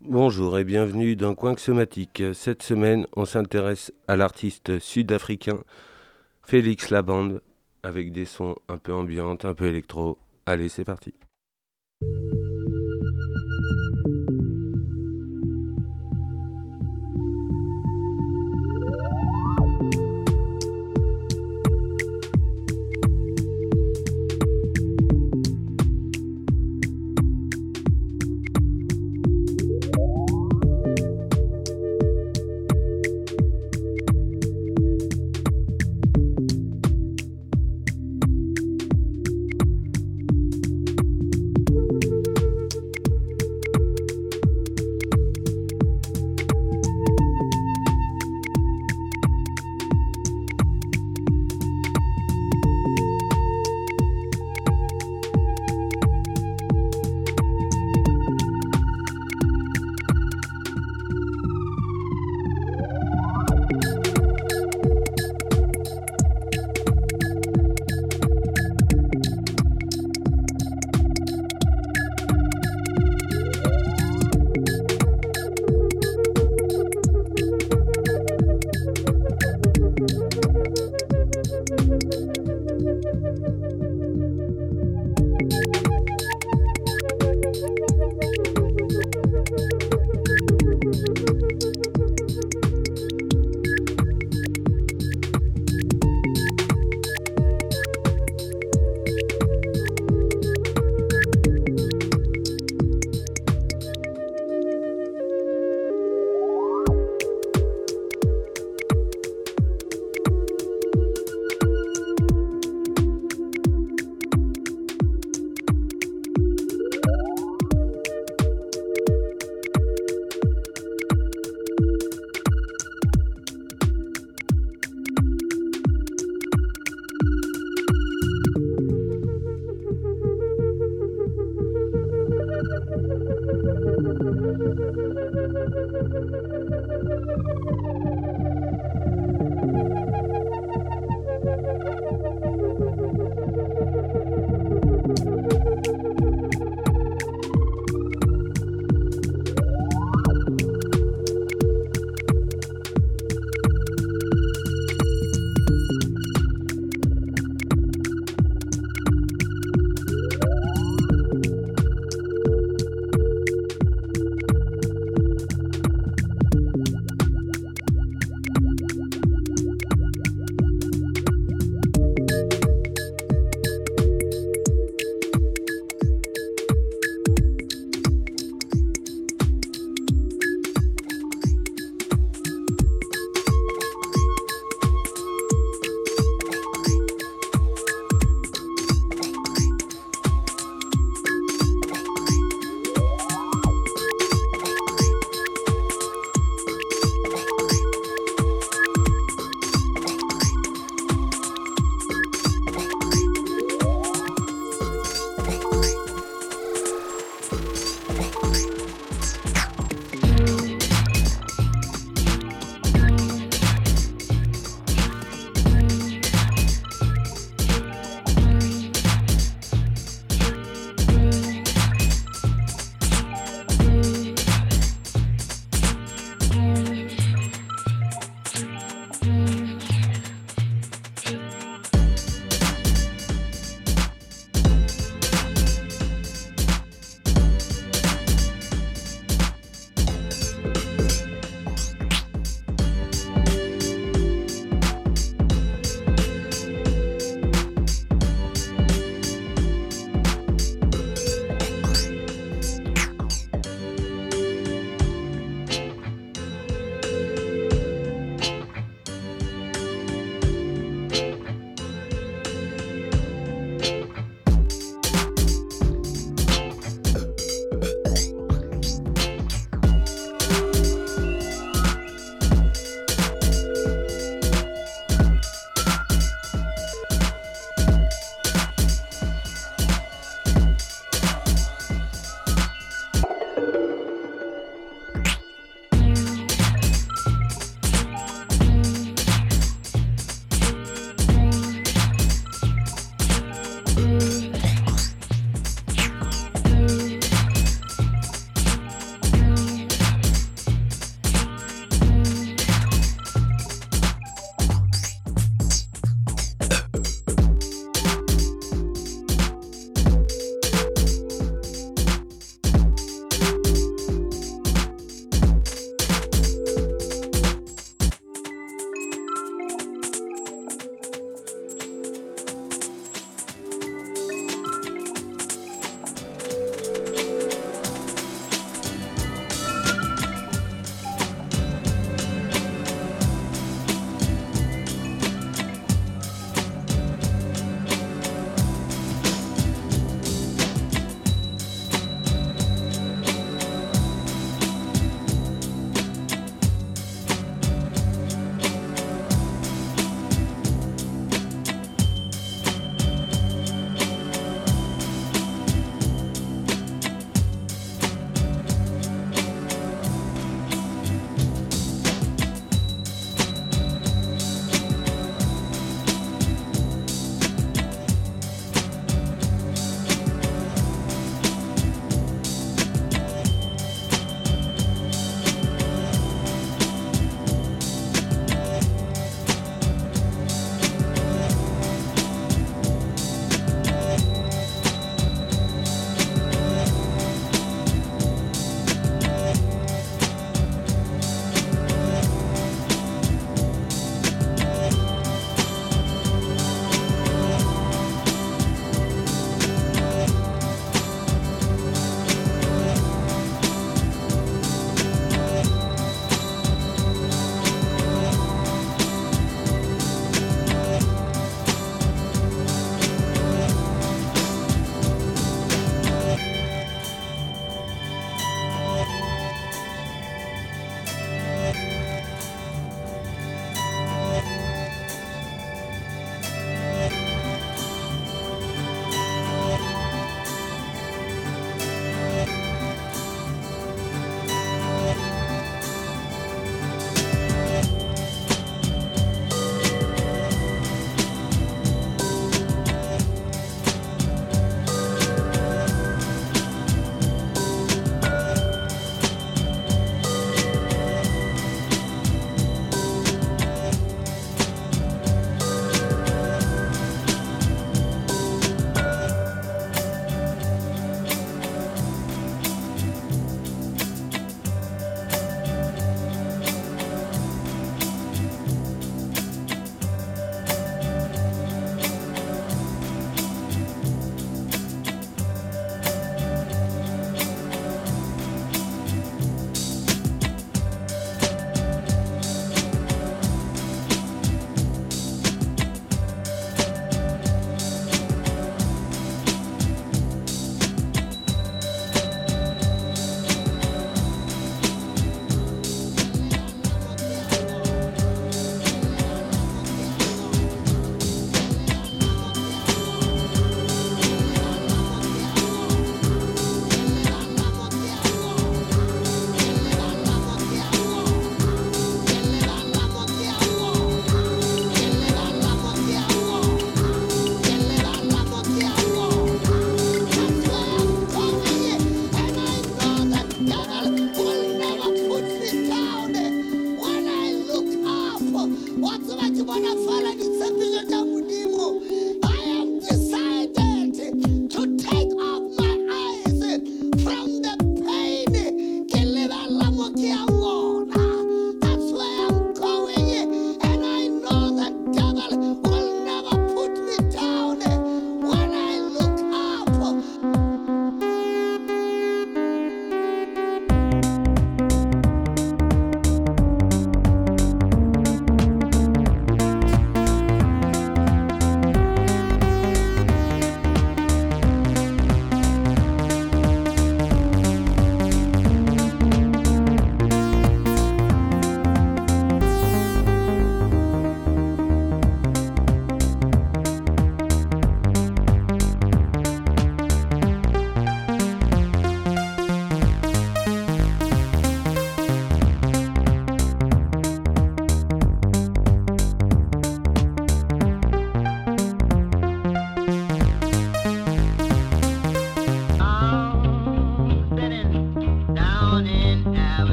Bonjour et bienvenue dans Coin Somatique. Cette semaine, on s'intéresse à l'artiste sud-africain Félix Labande avec des sons un peu ambiantes, un peu électro. Allez, c'est parti.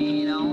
You don't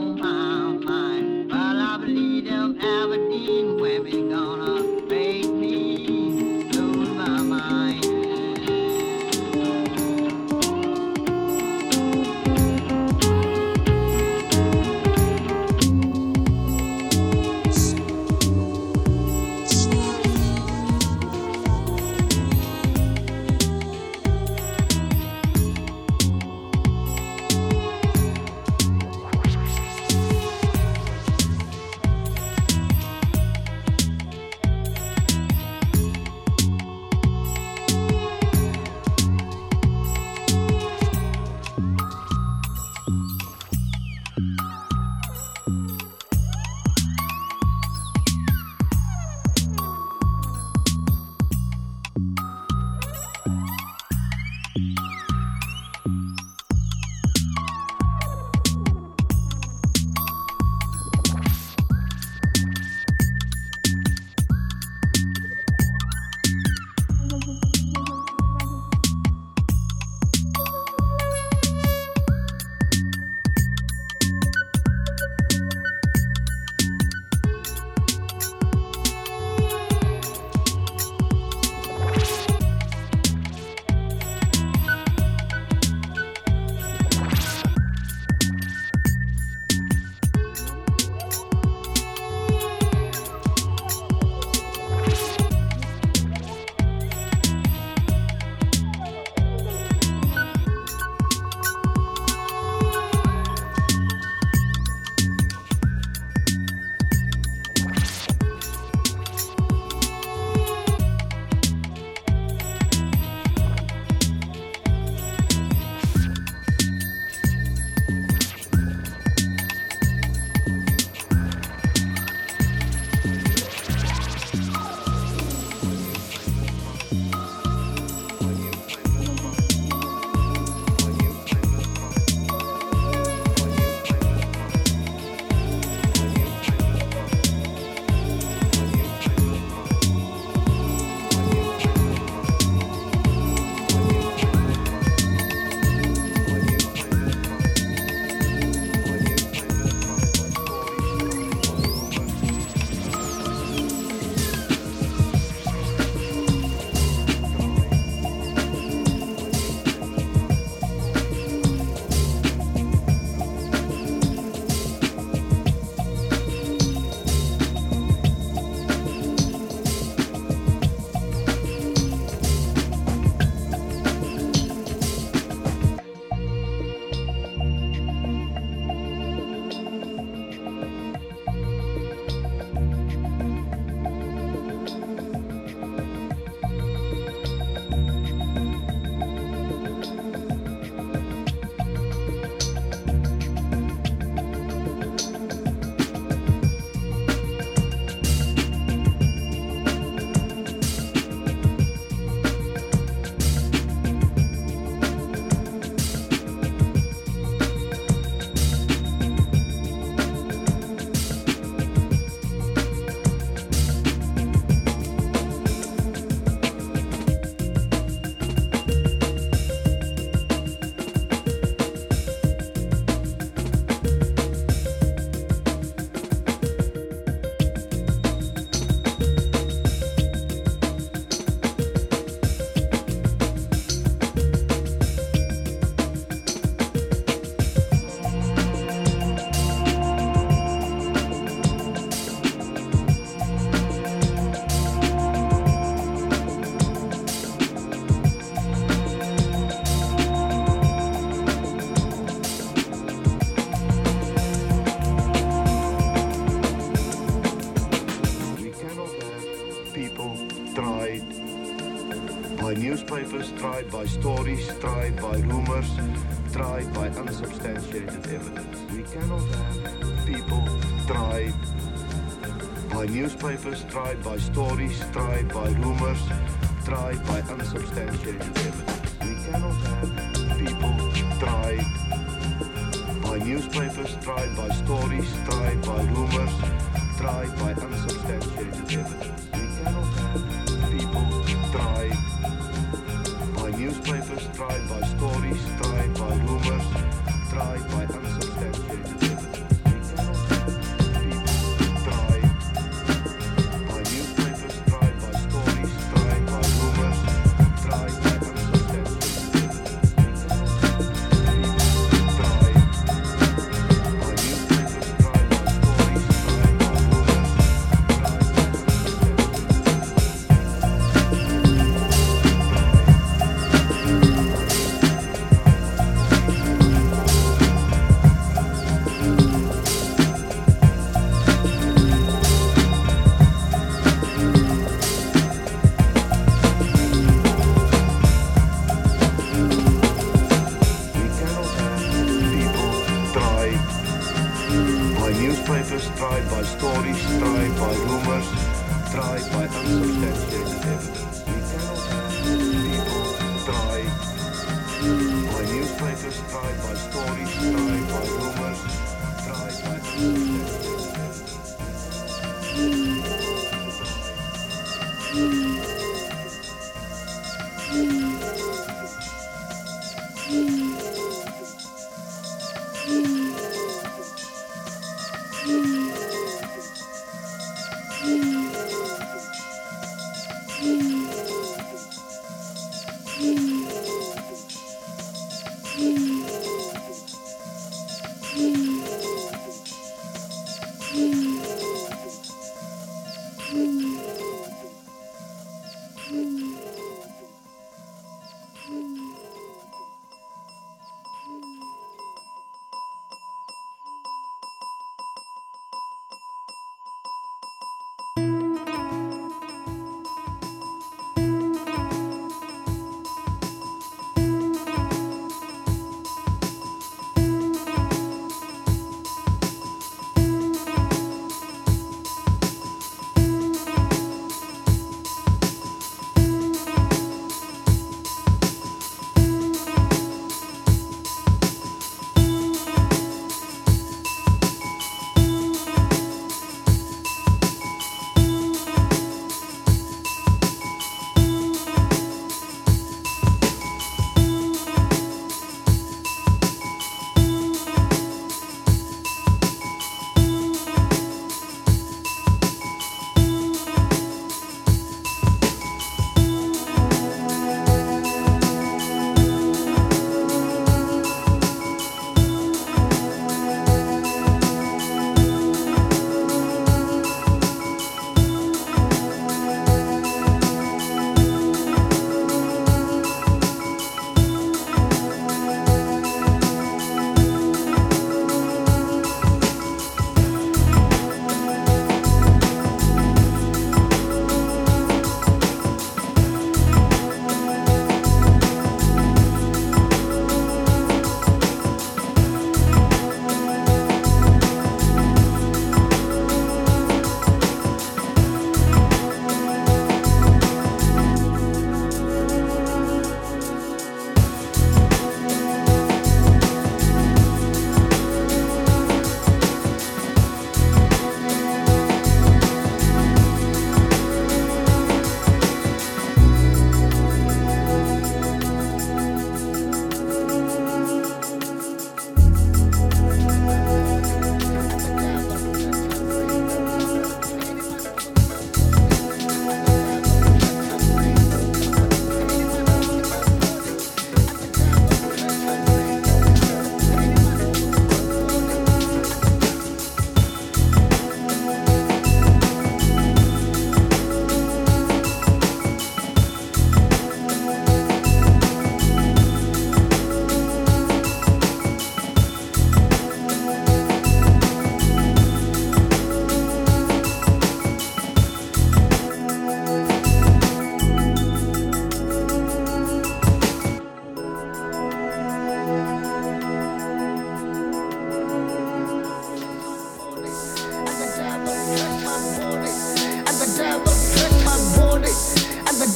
tried by stories, tried by rumors, tried by unsubstantiated evidence. We cannot have people tried by newspapers, tried by stories, tried by rumors, tried by unsubstantiated evidence. We cannot have people tried by newspapers, tried by stories, tried by rumors, tried by unsubstantiated evidence. By newspapers, tried by stories, tried by rumors, tried by unsubstantiated evidence. We cannot have people tried by newspapers, tried by stories, tried by rumors, tried by unsubstantiated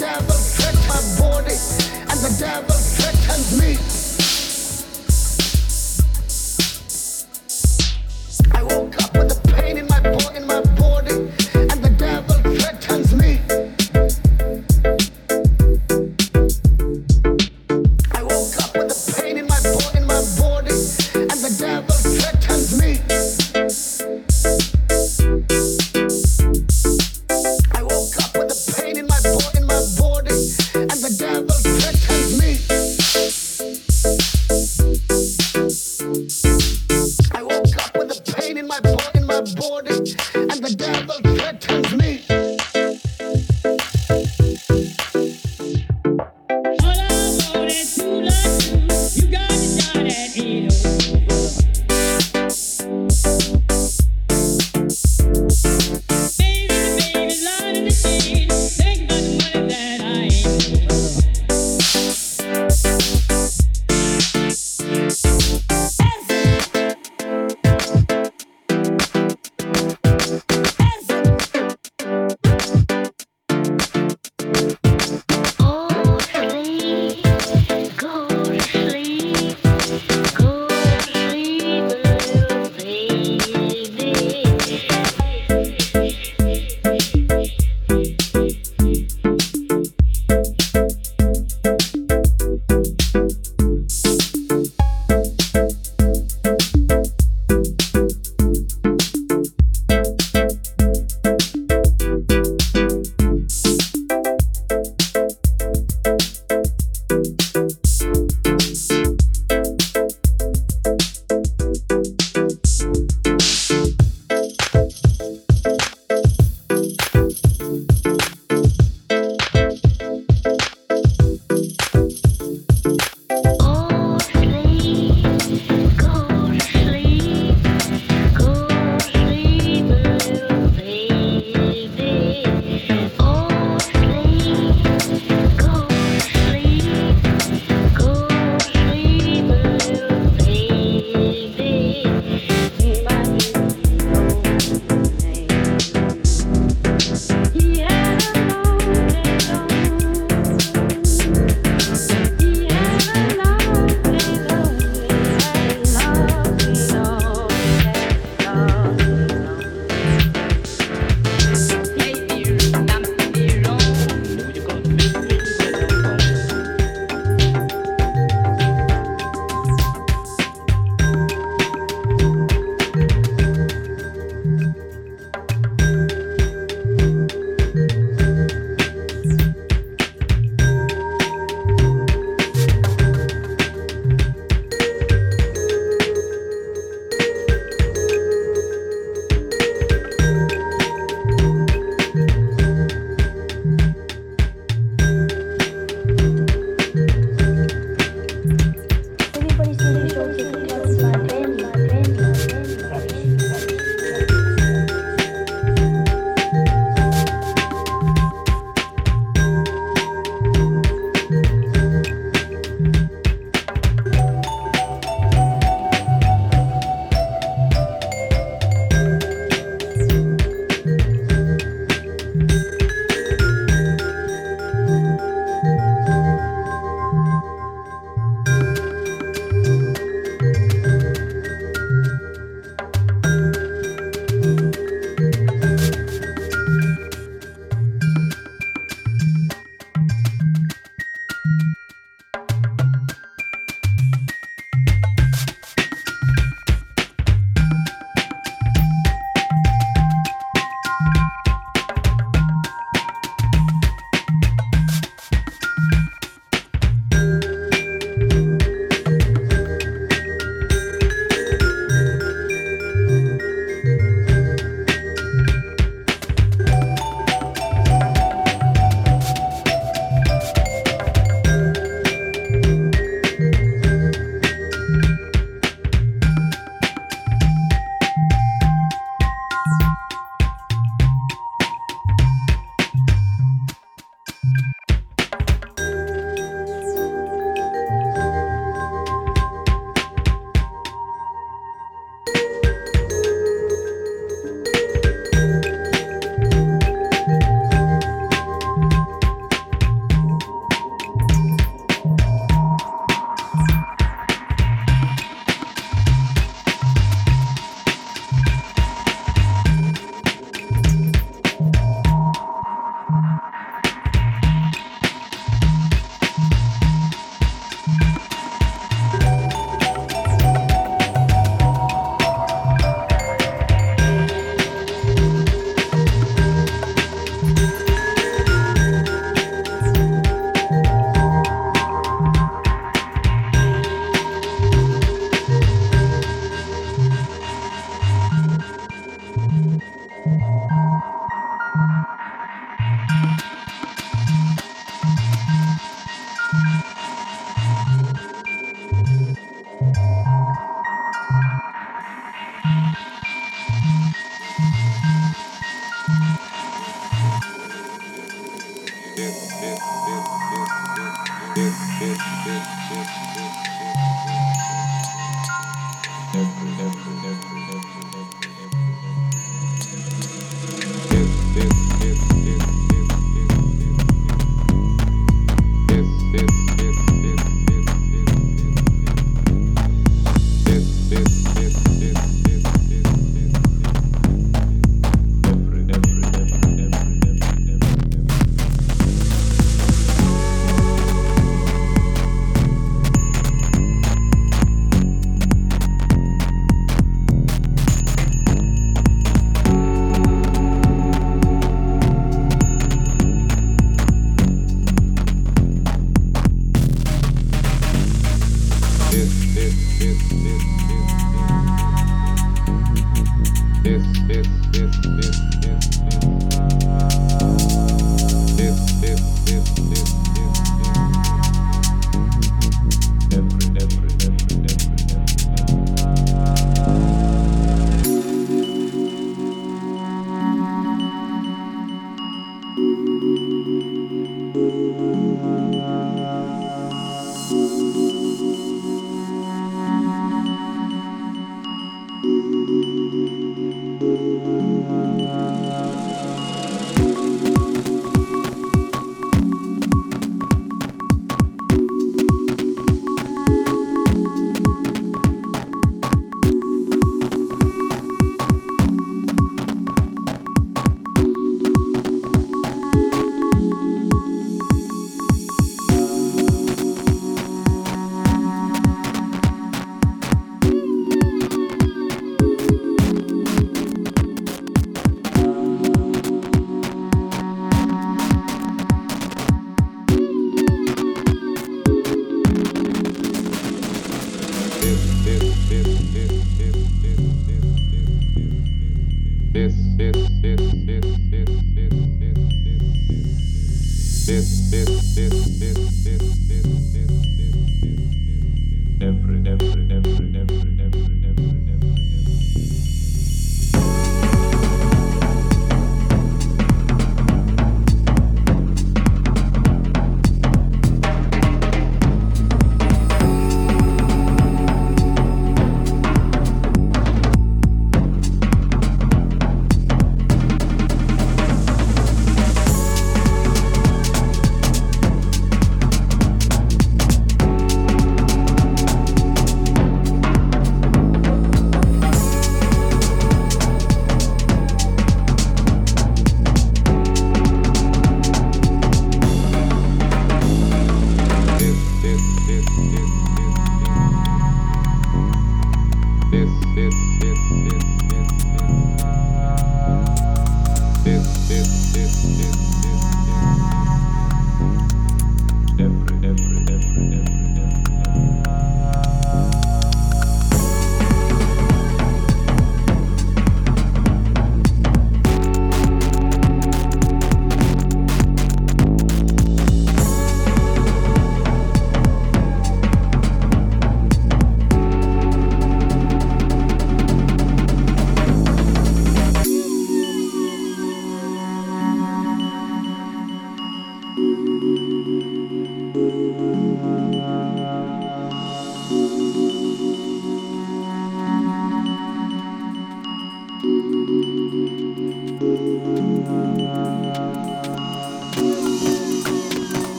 devil tricked my body, and the devil tricked me.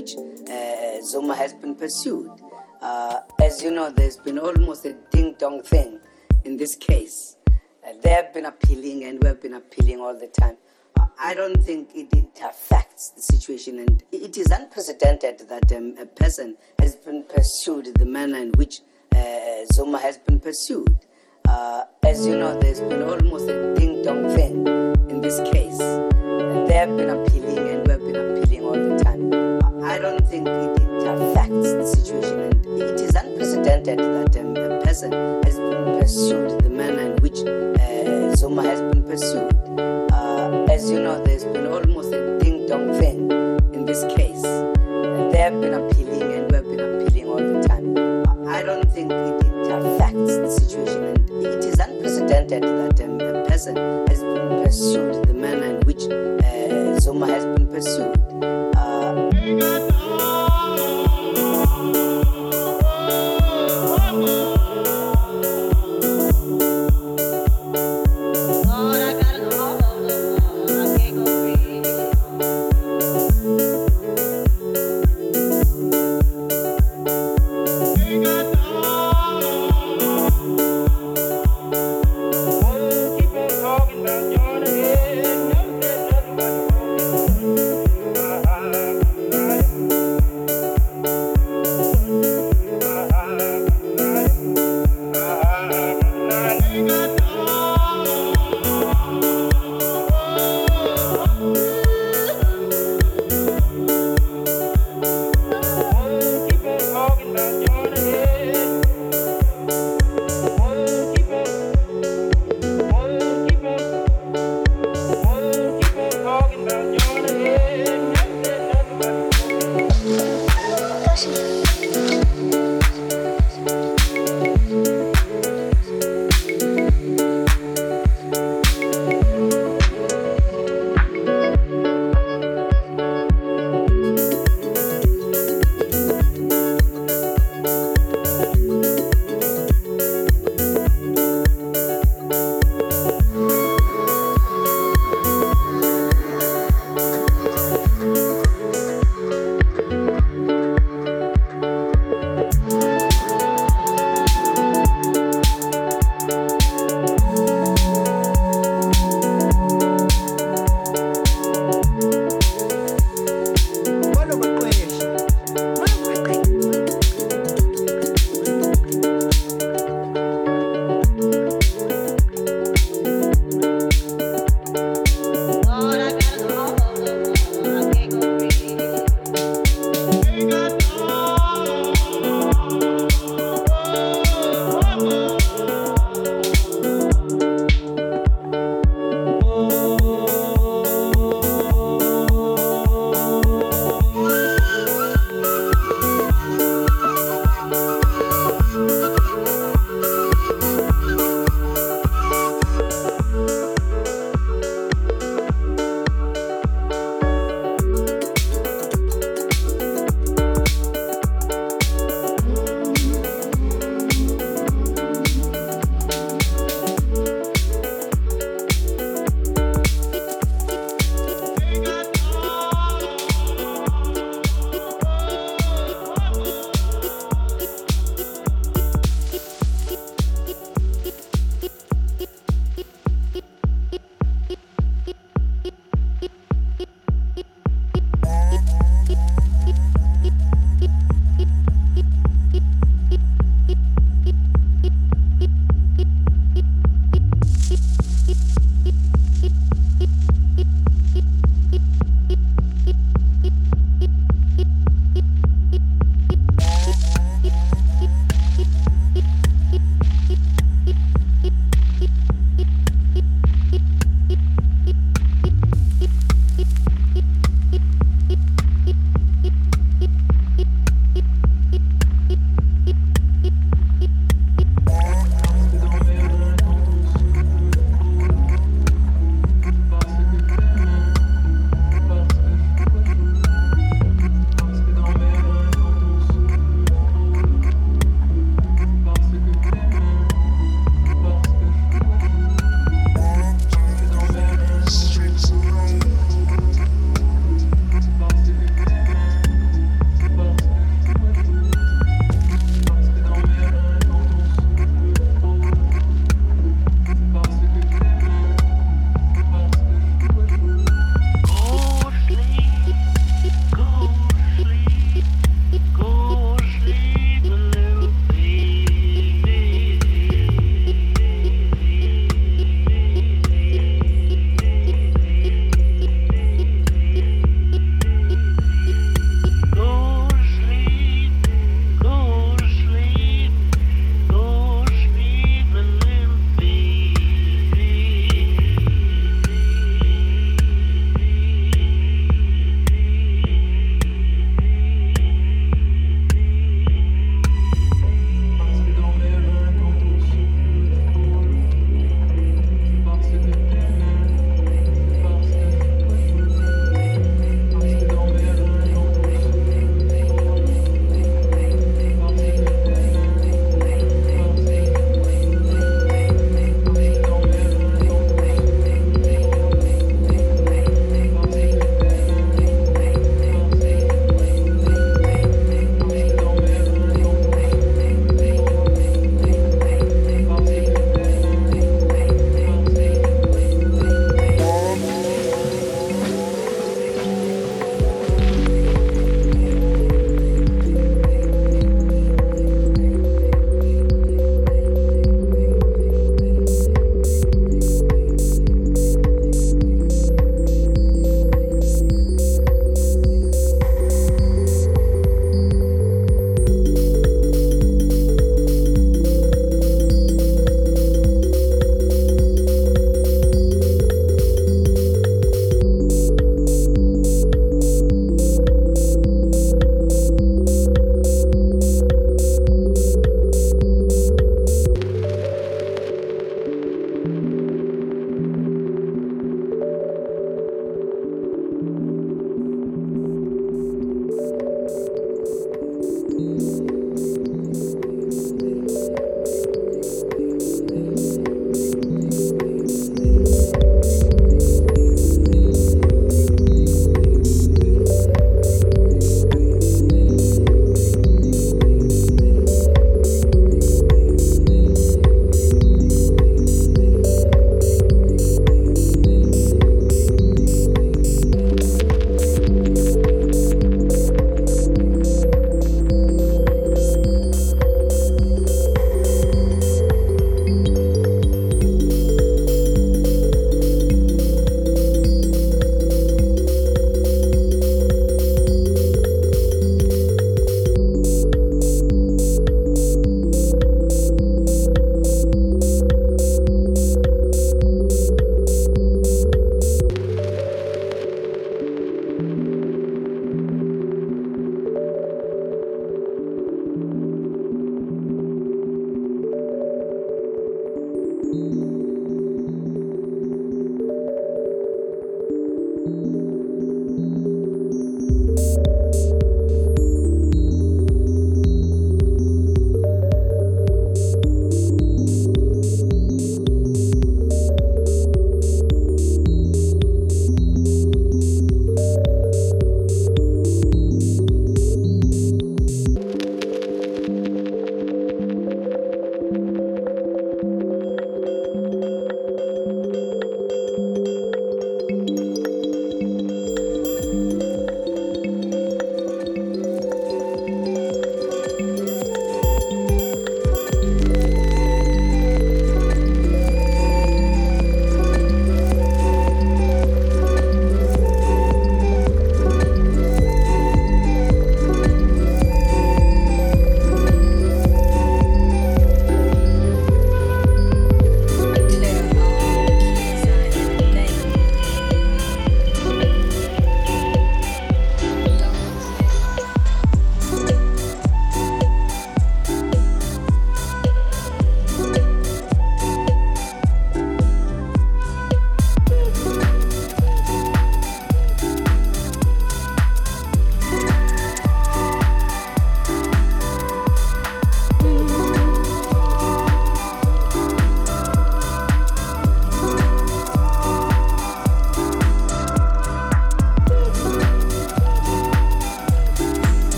Which uh, Zuma has been pursued. Uh, as you know, there's been almost a ding dong thing in this case. Uh, they have been appealing and we have been appealing all the time. I don't think it, it, affects the situation, and it is unprecedented that um, a person has been pursued the manner in which uh, Zuma has been pursued. Uh, as you know, there's been almost a ding dong thing in this case. Um, a person has been pursued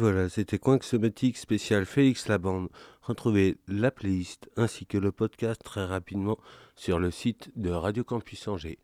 voilà, c'était Coin Somatique spécial Félix Labande. Retrouvez la playlist ainsi que le podcast très rapidement sur le site de Radio Campus Angers.